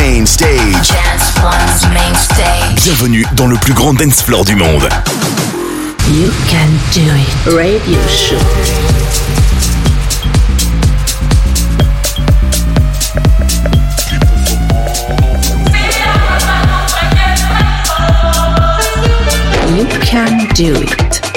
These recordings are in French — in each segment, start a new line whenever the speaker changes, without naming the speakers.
main stage.
Dance One's main stage.
Bienvenue dans le plus grand dance floor du monde.
You can do it. Radio show. You can do it.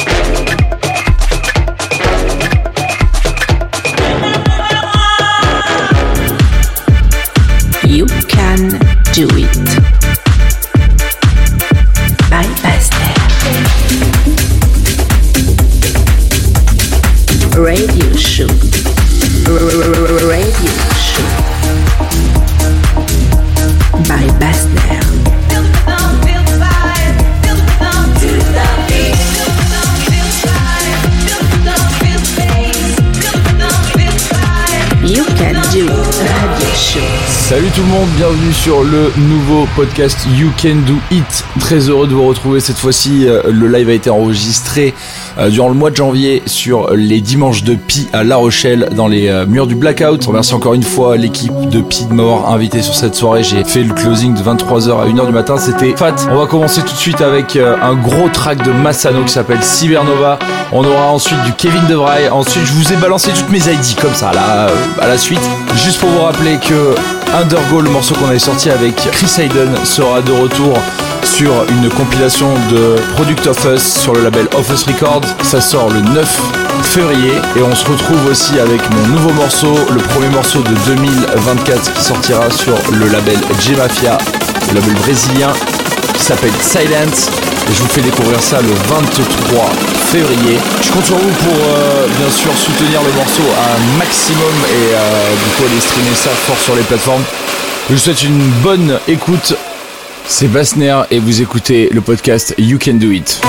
Tout le monde, bienvenue sur le nouveau podcast You Can Do It. Très heureux de vous retrouver cette fois-ci. euh, Le live a été enregistré euh, durant le mois de janvier sur les dimanches de Pi à La Rochelle dans les euh, murs du Blackout. Remercie encore une fois l'équipe de Pi de m'avoir invité sur cette soirée. J'ai fait le closing de 23h à 1h du matin. C'était fat. On va commencer tout de suite avec un gros track de Massano qui s'appelle Cybernova. On aura ensuite du Kevin DeVry. Ensuite, je vous ai balancé toutes mes ID comme ça là à la suite. Juste pour vous rappeler que Undergo, le morceau qu'on avait sorti avec Chris Hayden, sera de retour sur une compilation de Product of Us sur le label Of Us Records. Ça sort le 9 février et on se retrouve aussi avec mon nouveau morceau, le premier morceau de 2024 qui sortira sur le label J Mafia, le label brésilien s'appelle Silence et je vous fais découvrir ça le 23 février. Je compte sur vous pour euh, bien sûr soutenir le morceau un maximum et euh, du coup aller streamer ça fort sur les plateformes. Je vous souhaite une bonne écoute. C'est Bassner et vous écoutez le podcast You Can Do It.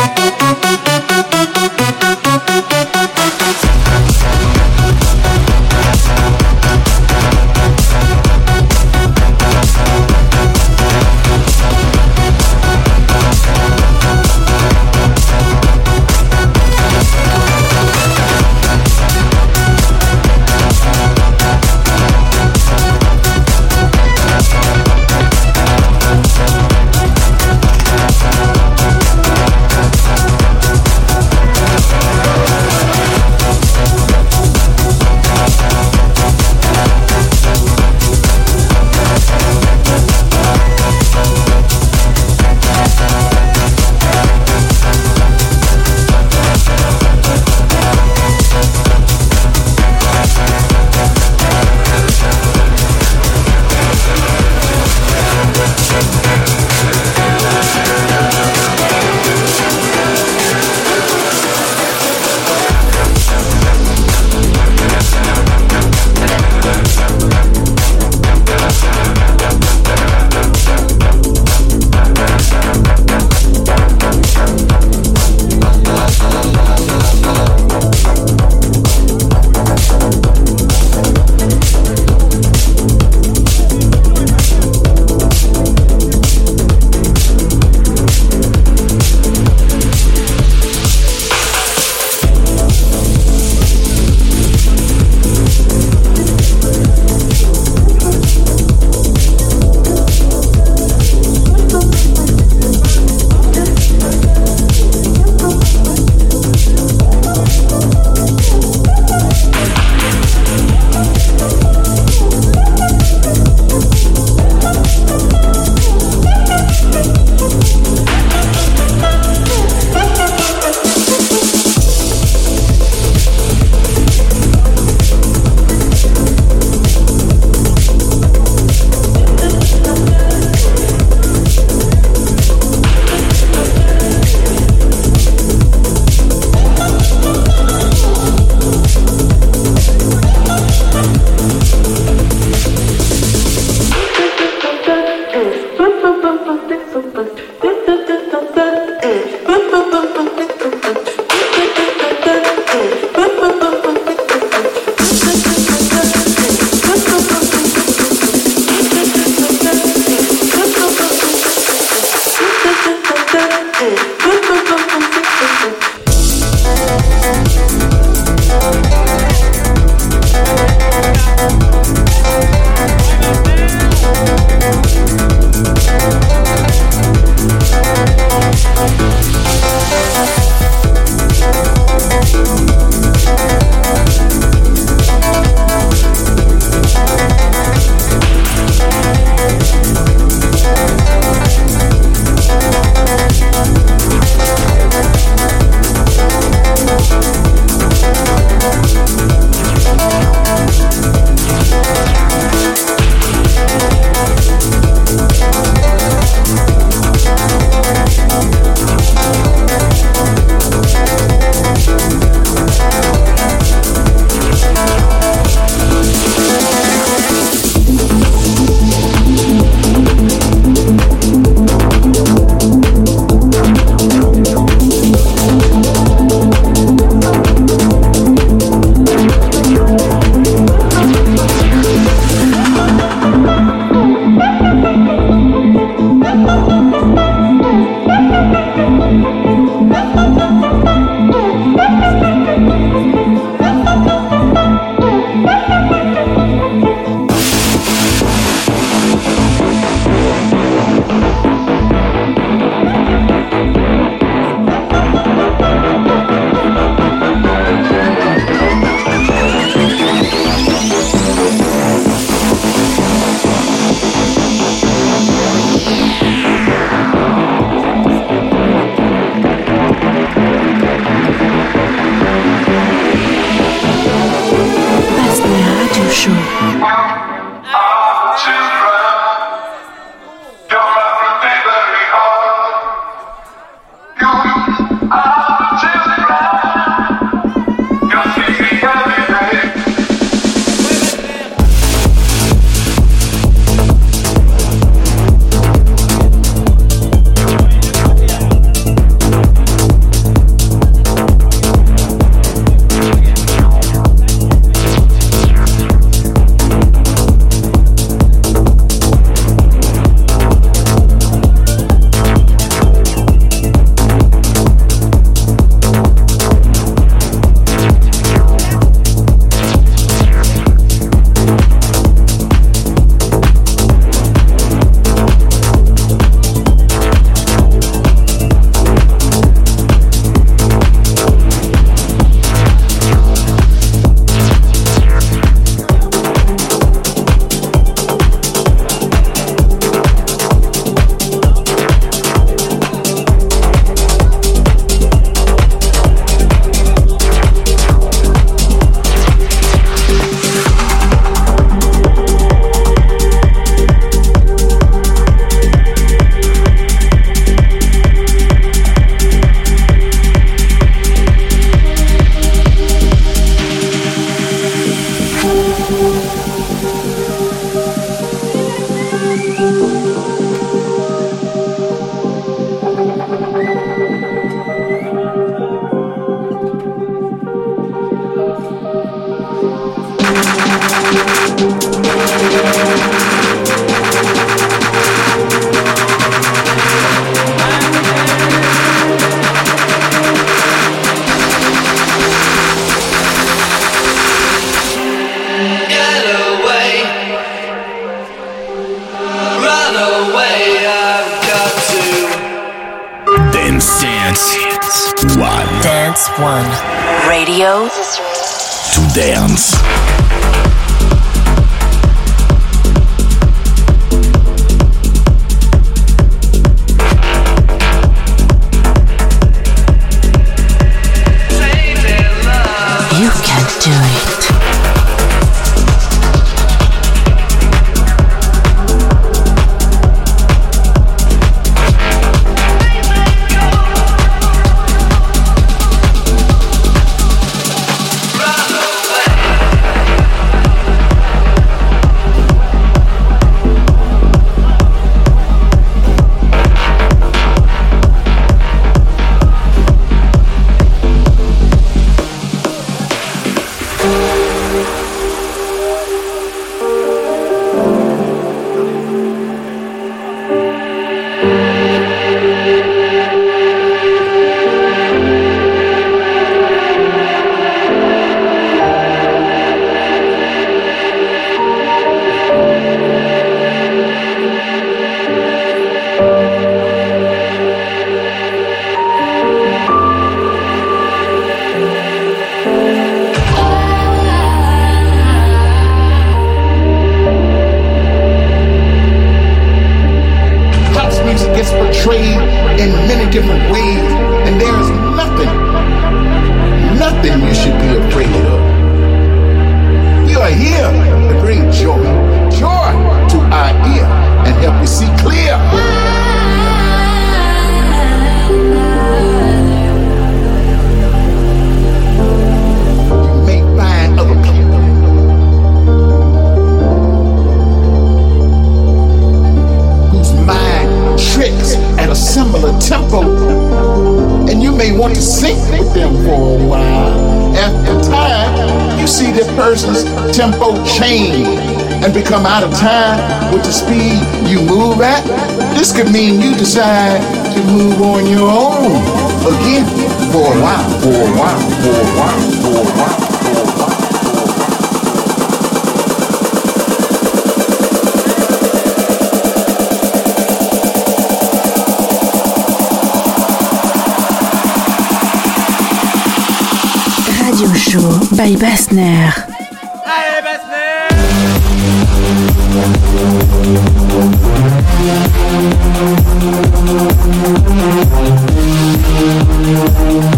You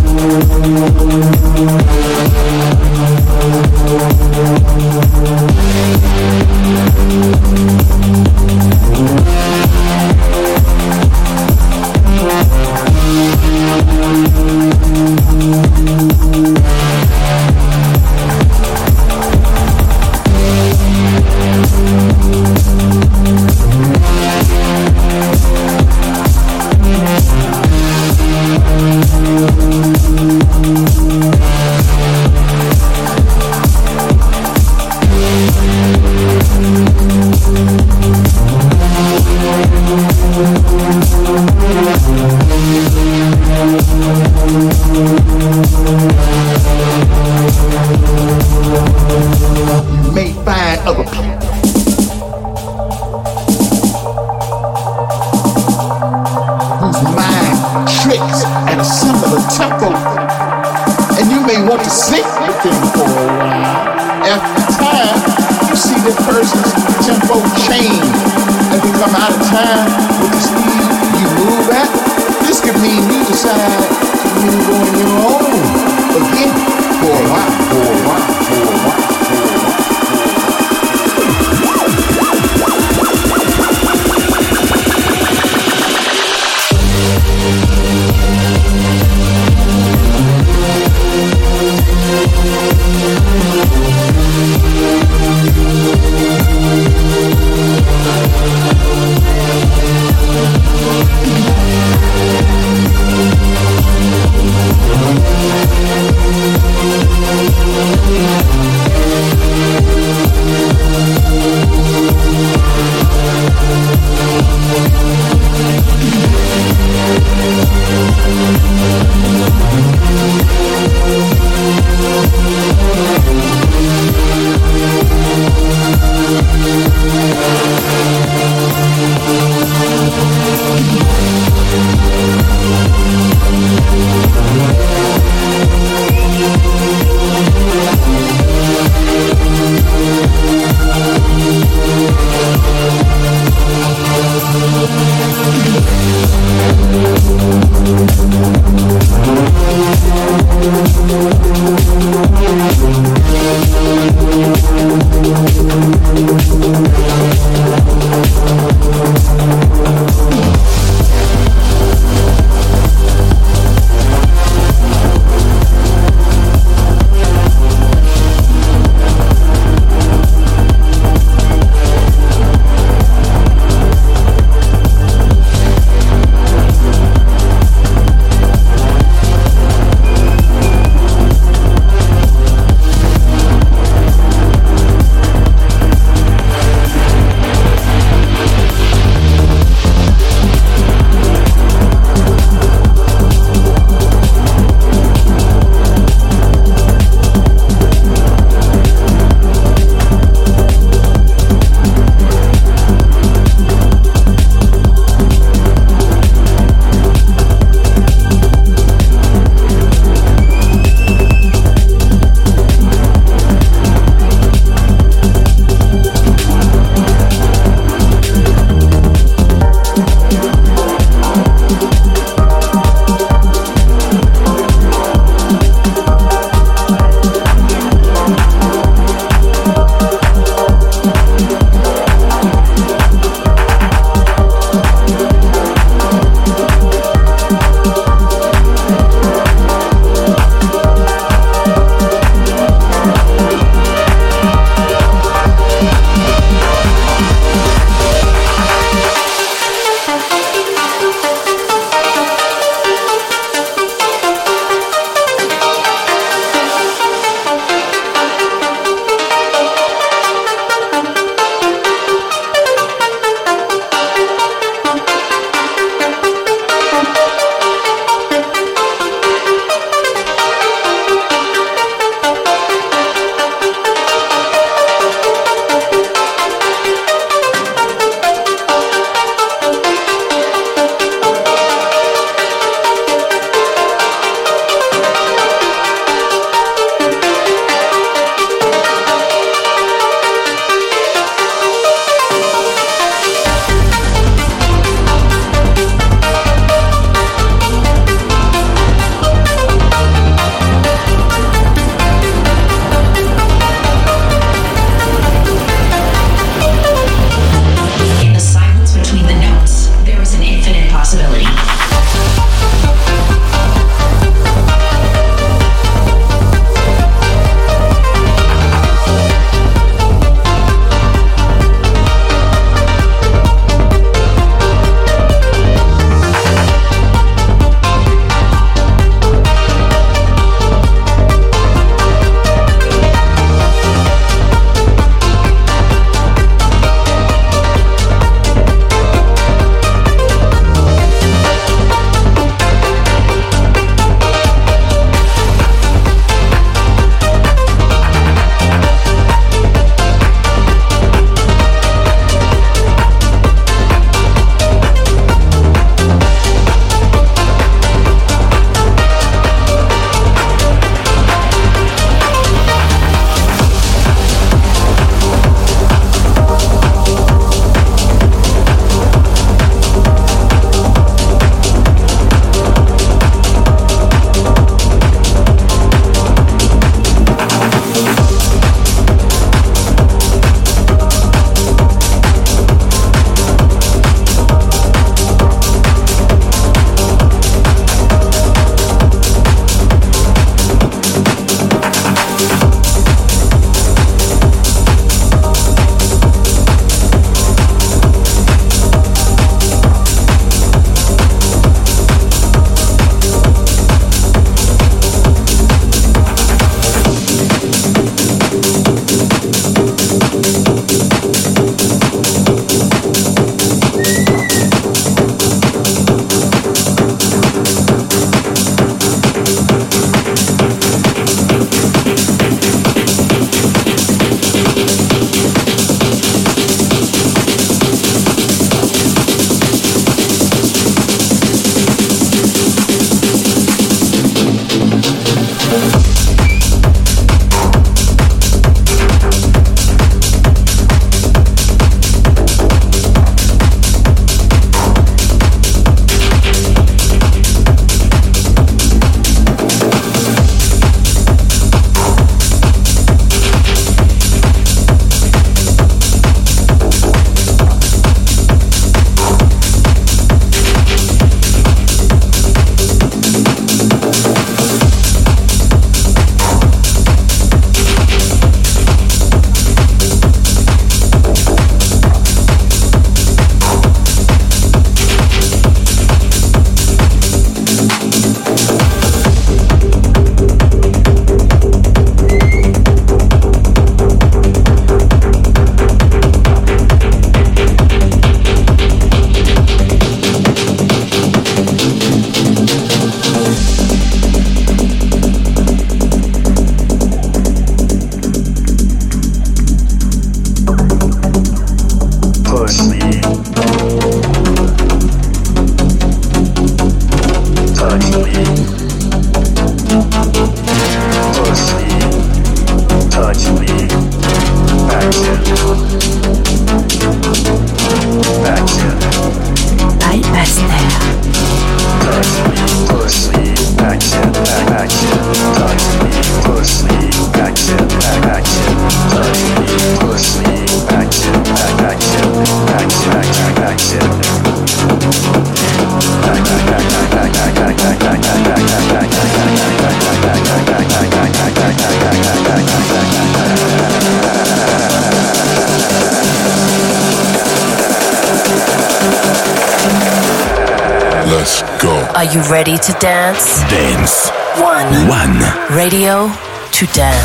Radio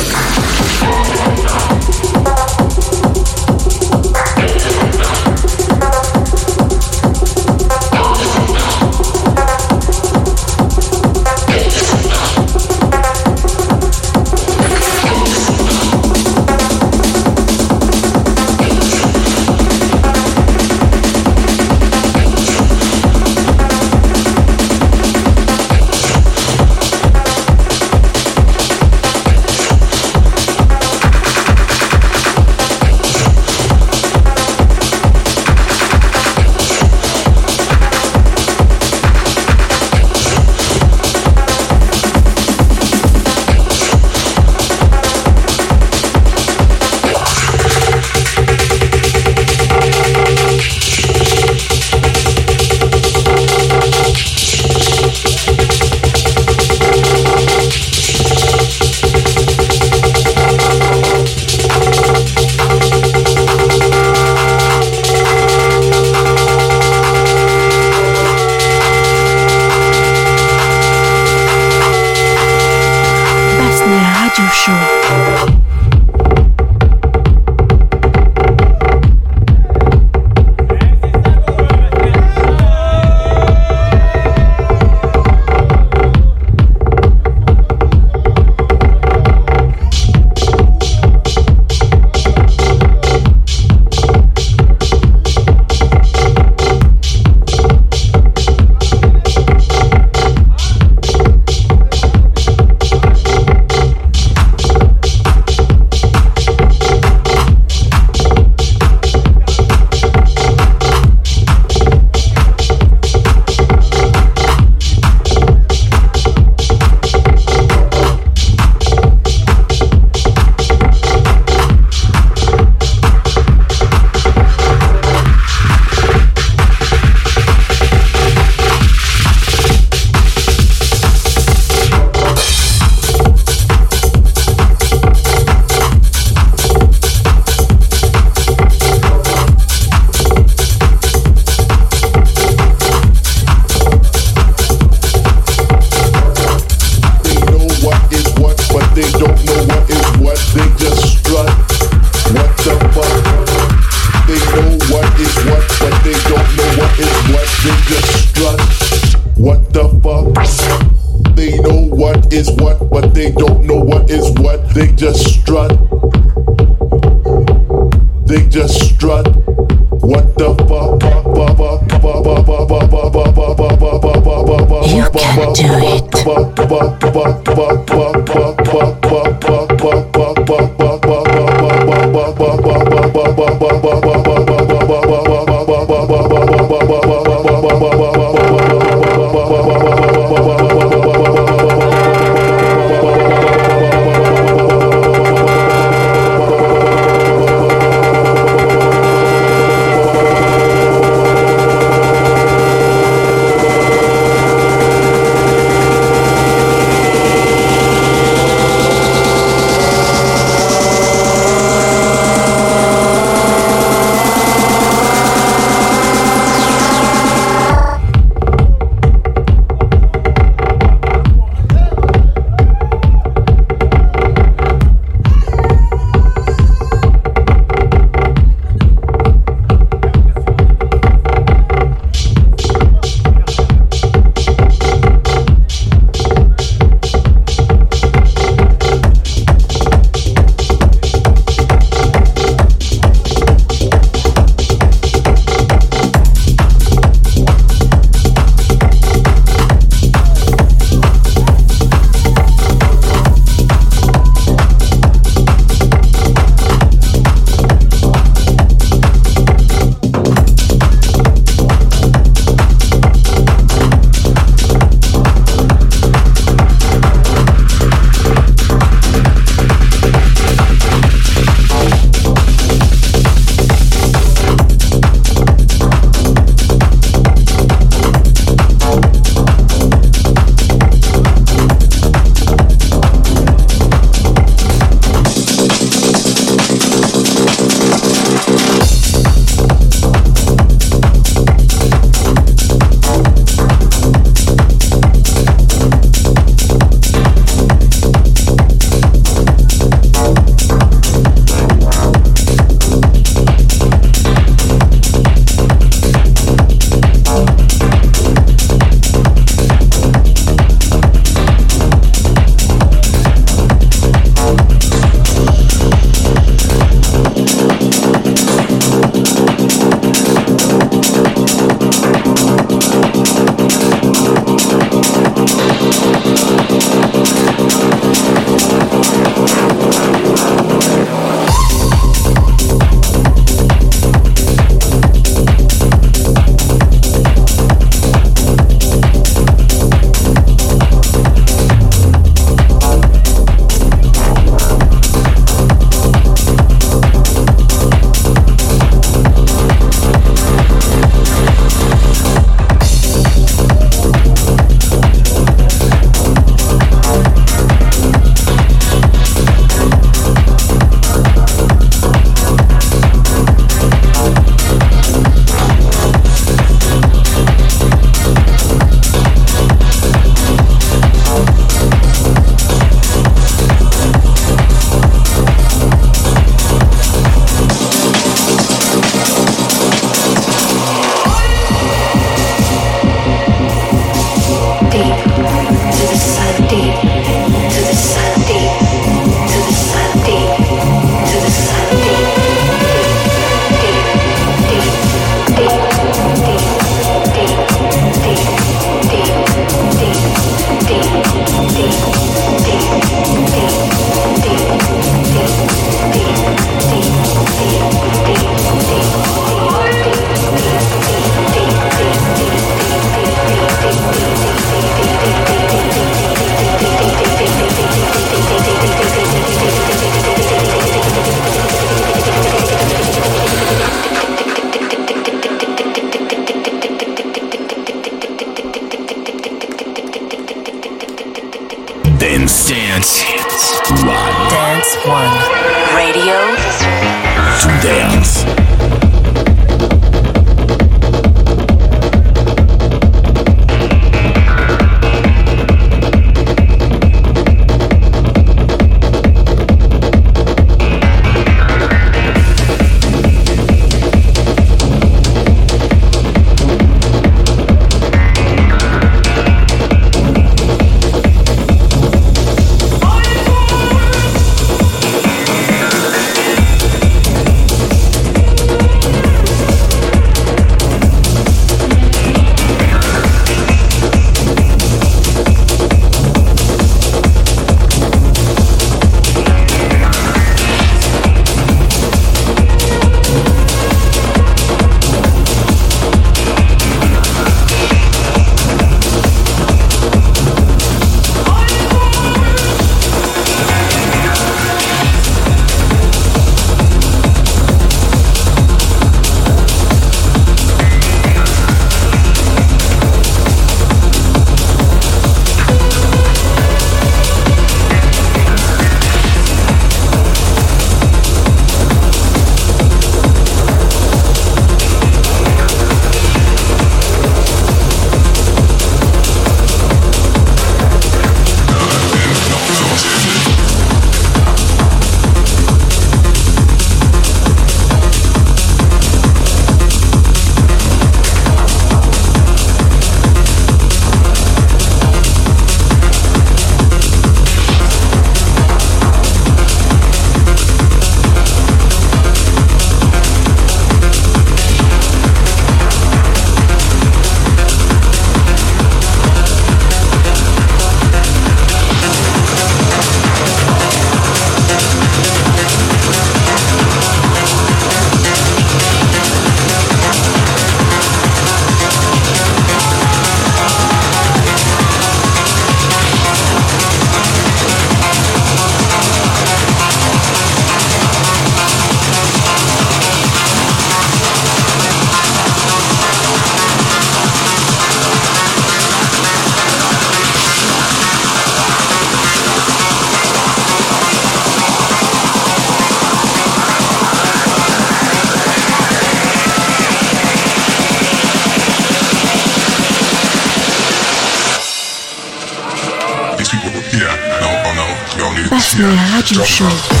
Plasma Radio Show.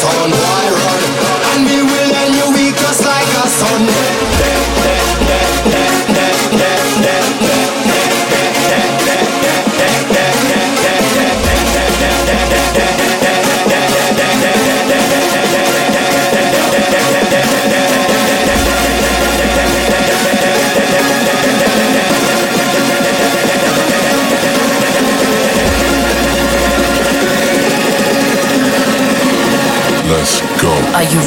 on.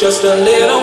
just a little